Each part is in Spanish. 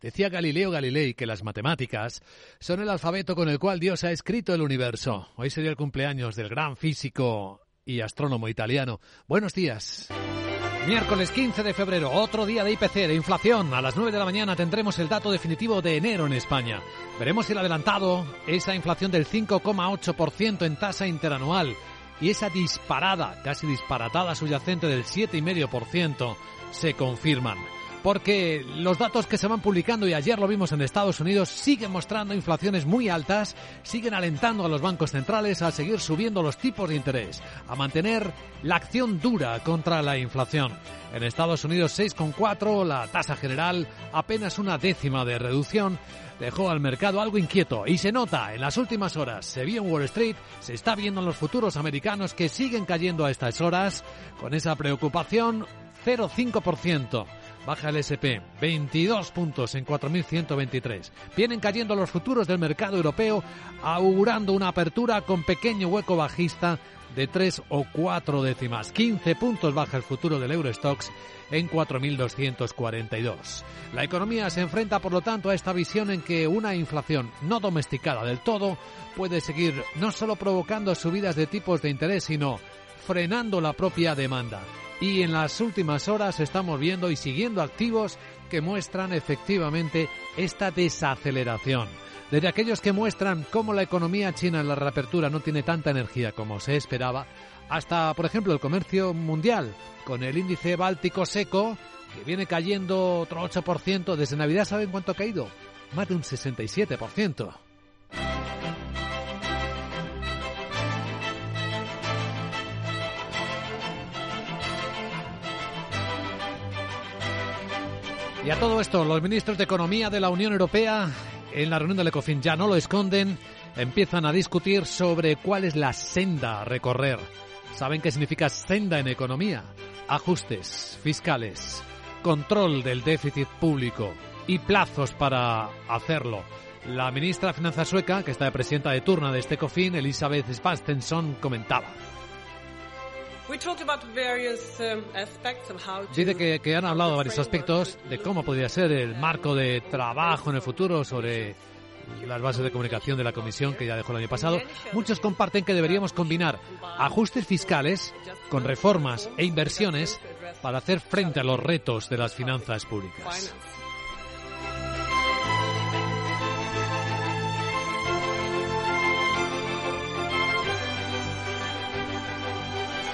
Decía Galileo Galilei que las matemáticas son el alfabeto con el cual Dios ha escrito el universo. Hoy sería el cumpleaños del gran físico y astrónomo italiano. Buenos días. Miércoles 15 de febrero, otro día de IPC, de inflación. A las 9 de la mañana tendremos el dato definitivo de enero en España. Veremos el adelantado, esa inflación del 5,8% en tasa interanual y esa disparada, casi disparatada subyacente del 7,5% se confirman porque los datos que se van publicando, y ayer lo vimos en Estados Unidos, siguen mostrando inflaciones muy altas, siguen alentando a los bancos centrales a seguir subiendo los tipos de interés, a mantener la acción dura contra la inflación. En Estados Unidos 6,4, la tasa general apenas una décima de reducción, dejó al mercado algo inquieto y se nota en las últimas horas. Se vio en Wall Street, se está viendo en los futuros americanos que siguen cayendo a estas horas con esa preocupación 0,5%. Baja el SP, 22 puntos en 4.123. Vienen cayendo los futuros del mercado europeo, augurando una apertura con pequeño hueco bajista de 3 o 4 décimas. 15 puntos baja el futuro del Eurostox en 4.242. La economía se enfrenta, por lo tanto, a esta visión en que una inflación no domesticada del todo puede seguir no solo provocando subidas de tipos de interés, sino frenando la propia demanda y en las últimas horas estamos viendo y siguiendo activos que muestran efectivamente esta desaceleración. Desde aquellos que muestran cómo la economía china en la reapertura no tiene tanta energía como se esperaba, hasta, por ejemplo, el comercio mundial, con el índice báltico seco, que viene cayendo otro 8%. Desde Navidad, ¿saben cuánto ha caído? Más de un 67%. Y a todo esto, los ministros de Economía de la Unión Europea, en la reunión del ECOFIN ya no lo esconden, empiezan a discutir sobre cuál es la senda a recorrer. ¿Saben qué significa senda en economía? Ajustes fiscales, control del déficit público y plazos para hacerlo. La ministra de Finanzas sueca, que está de presidenta de turno de este ECOFIN, Elisabeth Spastensson, comentaba. Um, Dice que, que han hablado de varios aspectos de cómo podría ser el marco de trabajo en el futuro sobre las bases de comunicación de la Comisión que ya dejó el año pasado. Muchos comparten que deberíamos combinar ajustes fiscales con reformas e inversiones para hacer frente a los retos de las finanzas públicas.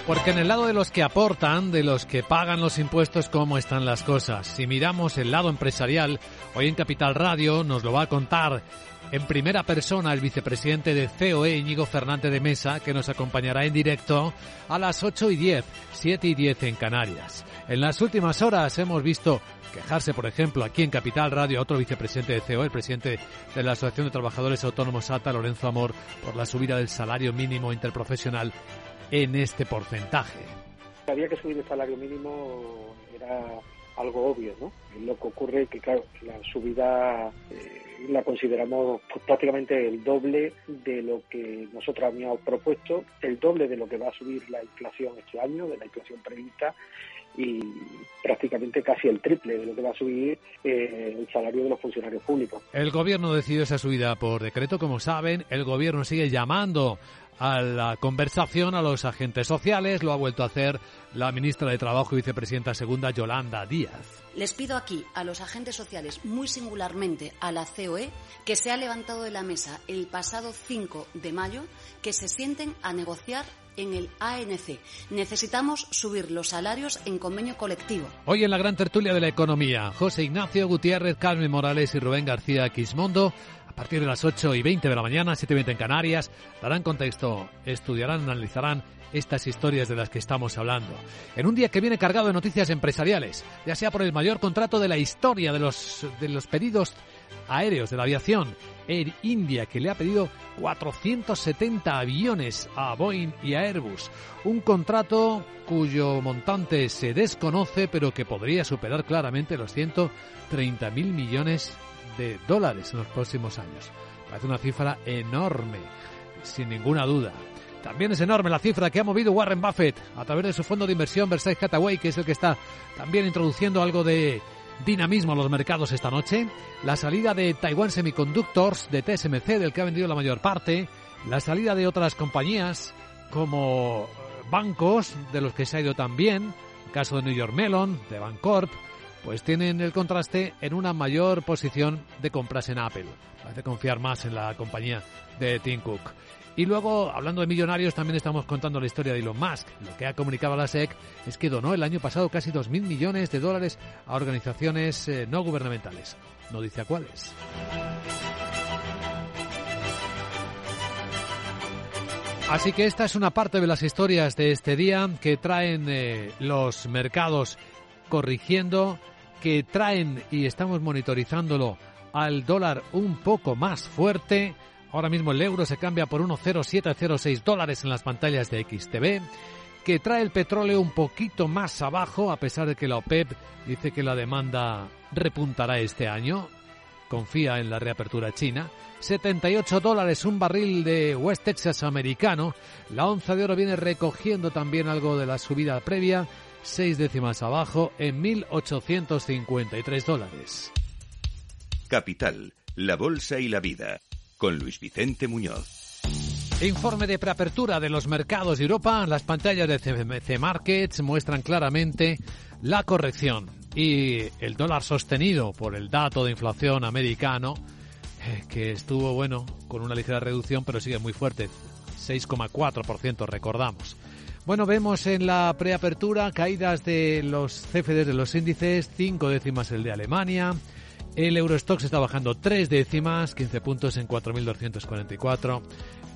Porque en el lado de los que aportan, de los que pagan los impuestos, ¿cómo están las cosas? Si miramos el lado empresarial, hoy en Capital Radio nos lo va a contar en primera persona el vicepresidente de COE, Íñigo Fernández de Mesa, que nos acompañará en directo a las 8 y 10, 7 y 10 en Canarias. En las últimas horas hemos visto quejarse, por ejemplo, aquí en Capital Radio, a otro vicepresidente de COE, el presidente de la Asociación de Trabajadores Autónomos ATA, Lorenzo Amor, por la subida del salario mínimo interprofesional en este porcentaje. Había que subir el salario mínimo, era algo obvio, ¿no? Lo que ocurre es que, claro, la subida eh, la consideramos pues, prácticamente el doble de lo que nosotros habíamos propuesto, el doble de lo que va a subir la inflación este año, de la inflación prevista, y prácticamente casi el triple de lo que va a subir eh, el salario de los funcionarios públicos. El gobierno decidió esa subida por decreto, como saben. El gobierno sigue llamando a la conversación a los agentes sociales. Lo ha vuelto a hacer la ministra de Trabajo y vicepresidenta segunda, Yolanda Díaz. Les pido aquí a los agentes sociales, muy singularmente a la COE, que se ha levantado de la mesa el pasado 5 de mayo, que se sienten a negociar en el ANC. Necesitamos subir los salarios en convenio colectivo. Hoy en la gran tertulia de la economía, José Ignacio Gutiérrez, Carmen Morales y Rubén García Quismondo a partir de las 8 y 20 de la mañana, 7 y 20 en Canarias, darán contexto, estudiarán, analizarán estas historias de las que estamos hablando. En un día que viene cargado de noticias empresariales, ya sea por el mayor contrato de la historia de los, de los pedidos aéreos de la aviación, Air India, que le ha pedido 470 aviones a Boeing y a Airbus. Un contrato cuyo montante se desconoce, pero que podría superar claramente los 130 mil millones de dólares en los próximos años. Parece una cifra enorme, sin ninguna duda. También es enorme la cifra que ha movido Warren Buffett a través de su fondo de inversión Versailles Hathaway, que es el que está también introduciendo algo de dinamismo a los mercados esta noche, la salida de Taiwan Semiconductors, de TSMC, del que ha vendido la mayor parte, la salida de otras compañías como bancos, de los que se ha ido también, el caso de New York Mellon, de Bancorp, pues tienen el contraste en una mayor posición de compras en Apple. Parece confiar más en la compañía de Tim Cook. Y luego, hablando de millonarios, también estamos contando la historia de Elon Musk. Lo que ha comunicado la SEC es que donó el año pasado casi 2.000 millones de dólares a organizaciones eh, no gubernamentales. No dice a cuáles. Así que esta es una parte de las historias de este día que traen eh, los mercados corrigiendo, que traen, y estamos monitorizándolo, al dólar un poco más fuerte Ahora mismo el euro se cambia por 1,0706 dólares en las pantallas de XTV, que trae el petróleo un poquito más abajo, a pesar de que la OPEP dice que la demanda repuntará este año. Confía en la reapertura china. 78 dólares un barril de West Texas americano. La onza de oro viene recogiendo también algo de la subida previa, seis décimas abajo, en 1.853 dólares. Capital, la bolsa y la vida con Luis Vicente Muñoz. Informe de preapertura de los mercados de Europa. Las pantallas de CMC Markets muestran claramente la corrección y el dólar sostenido por el dato de inflación americano, eh, que estuvo, bueno, con una ligera reducción, pero sigue muy fuerte. 6,4% recordamos. Bueno, vemos en la preapertura caídas de los CFDs de los índices, cinco décimas el de Alemania, el Eurostox está bajando tres décimas, 15 puntos en 4.244.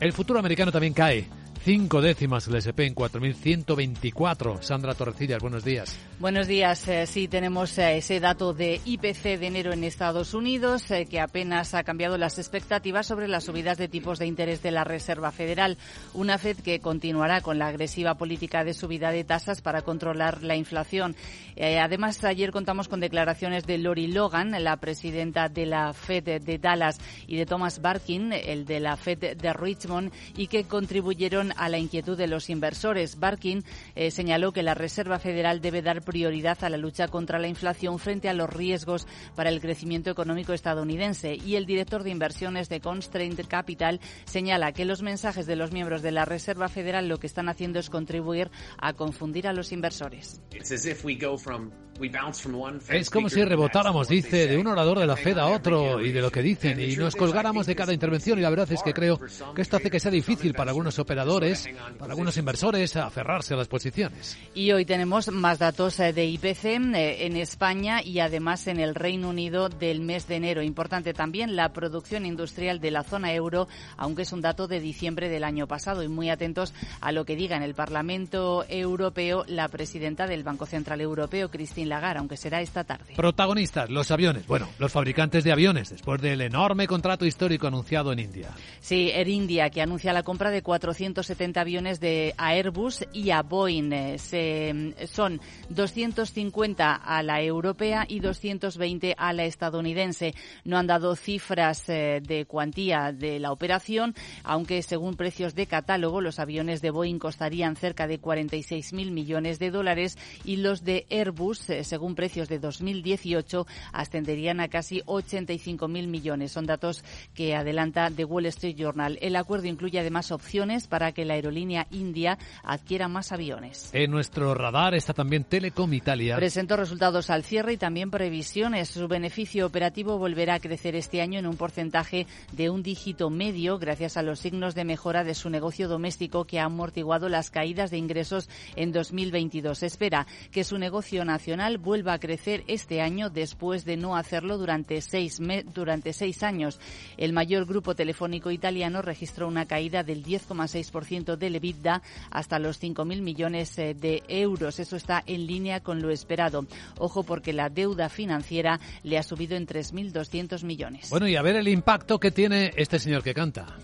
El futuro americano también cae, Cinco décimas el SP en 4.124. Sandra Torrecillas, buenos días. Buenos días. Eh, sí, tenemos eh, ese dato de IPC de enero en Estados Unidos eh, que apenas ha cambiado las expectativas sobre las subidas de tipos de interés de la Reserva Federal. Una Fed que continuará con la agresiva política de subida de tasas para controlar la inflación. además, ayer contamos con declaraciones de Lori Logan, la presidenta de la Fed de Dallas, y de Thomas Barkin, el de la Fed de Richmond, y que contribuyeron a la inquietud de los inversores. Barkin eh, señaló que la Reserva Federal debe dar prioridad a la lucha contra la inflación frente a los riesgos para el crecimiento económico estadounidense. Y el director de inversiones de Constraint Capital señala que los mensajes de los miembros de la Reserva Federal lo que están haciendo es contribuir a confundir a los inversores. Es como si rebotáramos, dice, de un orador de la Fed a otro y de lo que dicen y nos colgáramos de cada intervención y la verdad es que creo que esto hace que sea difícil para algunos operadores, para algunos inversores aferrarse a las posiciones. Y hoy tenemos más datos eh, de IPC eh, en España y además en el Reino Unido del mes de enero. Importante también la producción industrial de la zona euro, aunque es un dato de diciembre del año pasado y muy atentos a lo que diga en el Parlamento Europeo la presidenta del Banco Central Europeo, Cristina Lagar, aunque será esta tarde. Protagonistas, los aviones. Bueno, los fabricantes de aviones, después del enorme contrato histórico anunciado en India. Sí, Air India, que anuncia la compra de 470 aviones de Airbus y a Boeing. Eh, se, son 250 a la europea y 220 a la estadounidense. No han dado cifras eh, de cuantía de la operación, aunque según precios de catálogo, los aviones de Boeing costarían cerca de 46.000 millones de dólares y los de Airbus, eh, según precios de 2018, ascenderían a casi 85.000 millones. Son datos que adelanta The Wall Street Journal. El acuerdo incluye además opciones para que la aerolínea india adquiera más aviones. En nuestro radar está también Telecom Italia. Presentó resultados al cierre y también previsiones. Su beneficio operativo volverá a crecer este año en un porcentaje de un dígito medio gracias a los signos de mejora de su negocio doméstico que ha amortiguado las caídas de ingresos en 2022. espera que su negocio nacional vuelva a crecer este año después de no hacerlo durante seis, durante seis años. El mayor grupo telefónico italiano registró una caída del 10,6% del EBITDA hasta los 5.000 millones eh, de euros. Eso está en línea con lo esperado. Ojo porque la deuda financiera le ha subido en 3.200 millones. Bueno, y a ver el impacto que tiene este señor que canta.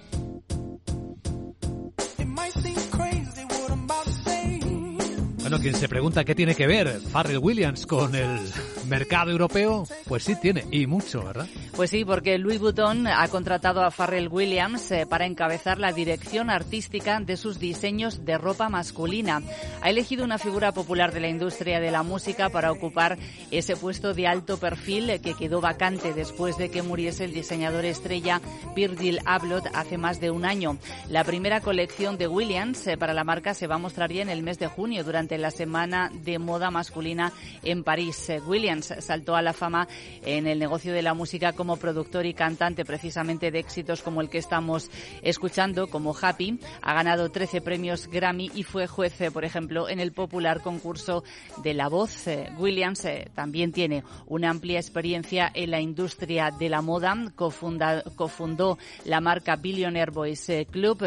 Quien se pregunta qué tiene que ver Farrell Williams con el Mercado europeo, pues sí tiene, y mucho, ¿verdad? Pues sí, porque Louis Vuitton ha contratado a Pharrell Williams eh, para encabezar la dirección artística de sus diseños de ropa masculina. Ha elegido una figura popular de la industria de la música para ocupar ese puesto de alto perfil eh, que quedó vacante después de que muriese el diseñador estrella Virgil Abloh hace más de un año. La primera colección de Williams eh, para la marca se va a mostrar ya en el mes de junio durante la semana de moda masculina en París. Williams saltó a la fama en el negocio de la música como productor y cantante precisamente de éxitos como el que estamos escuchando, como Happy. Ha ganado 13 premios Grammy y fue juez, eh, por ejemplo, en el popular concurso de La Voz. Eh, Williams eh, también tiene una amplia experiencia en la industria de la moda. cofundó la marca Billionaire Boys Club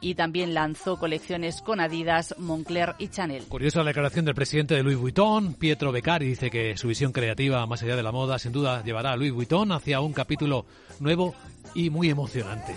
y también lanzó colecciones con Adidas, Moncler y Chanel. Curiosa la declaración del presidente de Louis Vuitton, Pietro Beccari, dice que su visión creativa más allá de la moda sin duda llevará a Louis Vuitton hacia un capítulo nuevo y muy emocionante.